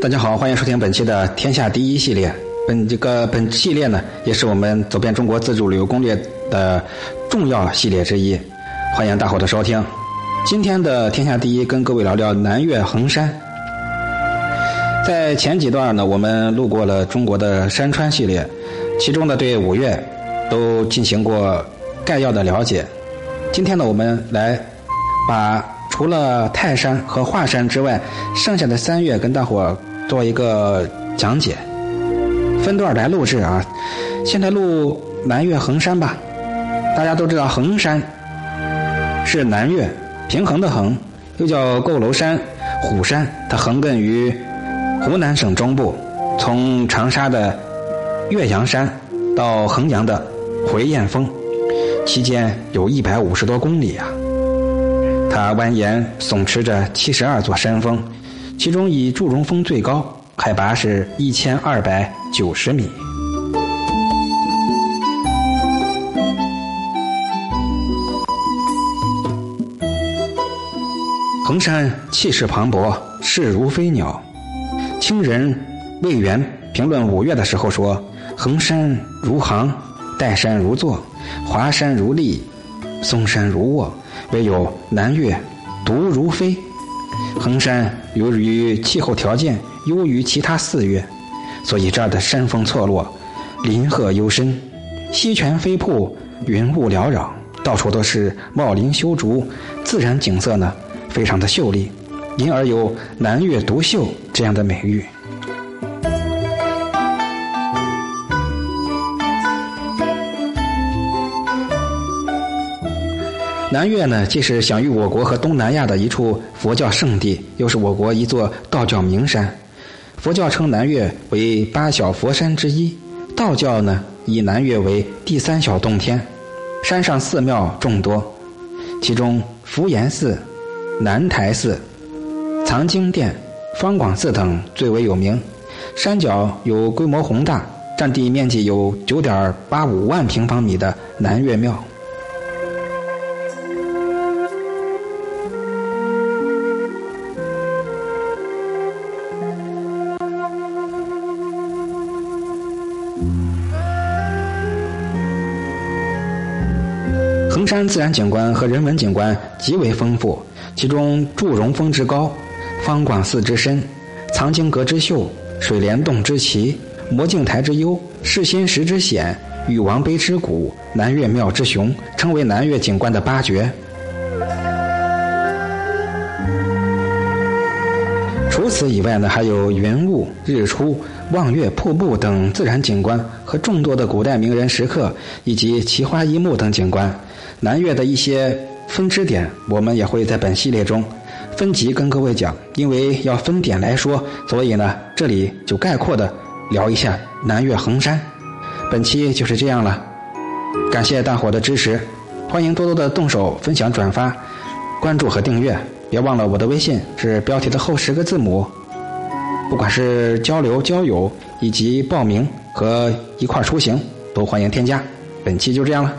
大家好，欢迎收听本期的《天下第一》系列。本这个本系列呢，也是我们走遍中国自助旅游攻略的重要系列之一。欢迎大伙的收听。今天的《天下第一》跟各位聊聊南岳衡山。在前几段呢，我们路过了中国的山川系列，其中呢对五岳都进行过概要的了解。今天呢，我们来把除了泰山和华山之外，剩下的三岳跟大伙做一个讲解，分段来录制啊。现在录南岳衡山吧。大家都知道衡山是南岳，平衡的衡，又叫佝偻山、虎山，它横亘于湖南省中部，从长沙的岳阳山到衡阳的回雁峰，期间有一百五十多公里啊。它蜿蜒耸持着七十二座山峰，其中以祝融峰最高，海拔是一千二百九十米。衡山气势磅礴，势如飞鸟。清人魏源评论五岳的时候说：“衡山如航，岱山如坐，华山如立，嵩山如卧。”唯有南岳独如飞。衡山由于气候条件优于其他四岳，所以这儿的山峰错落，林壑幽深，溪泉飞瀑，云雾缭绕，到处都是茂林修竹，自然景色呢非常的秀丽，因而有“南岳独秀”这样的美誉。南岳呢，既是享誉我国和东南亚的一处佛教圣地，又是我国一座道教名山。佛教称南岳为八小佛山之一，道教呢以南岳为第三小洞天。山上寺庙众多，其中福岩寺、南台寺、藏经殿、方广寺等最为有名。山脚有规模宏大、占地面积有九点八五万平方米的南岳庙。衡山自然景观和人文景观极为丰富，其中祝融峰之高、方广寺之深、藏经阁之秀、水帘洞之奇、魔镜台之幽、世心石之险、禹王碑之古、南岳庙之雄，称为南岳景观的八绝。除此以外呢，还有云雾、日出、望月瀑布等自然景观，和众多的古代名人石刻以及奇花异木等景观。南岳的一些分支点，我们也会在本系列中分级跟各位讲。因为要分点来说，所以呢，这里就概括的聊一下南岳衡山。本期就是这样了，感谢大伙的支持，欢迎多多的动手分享、转发、关注和订阅。别忘了我的微信是标题的后十个字母。不管是交流、交友以及报名和一块出行，都欢迎添加。本期就这样了。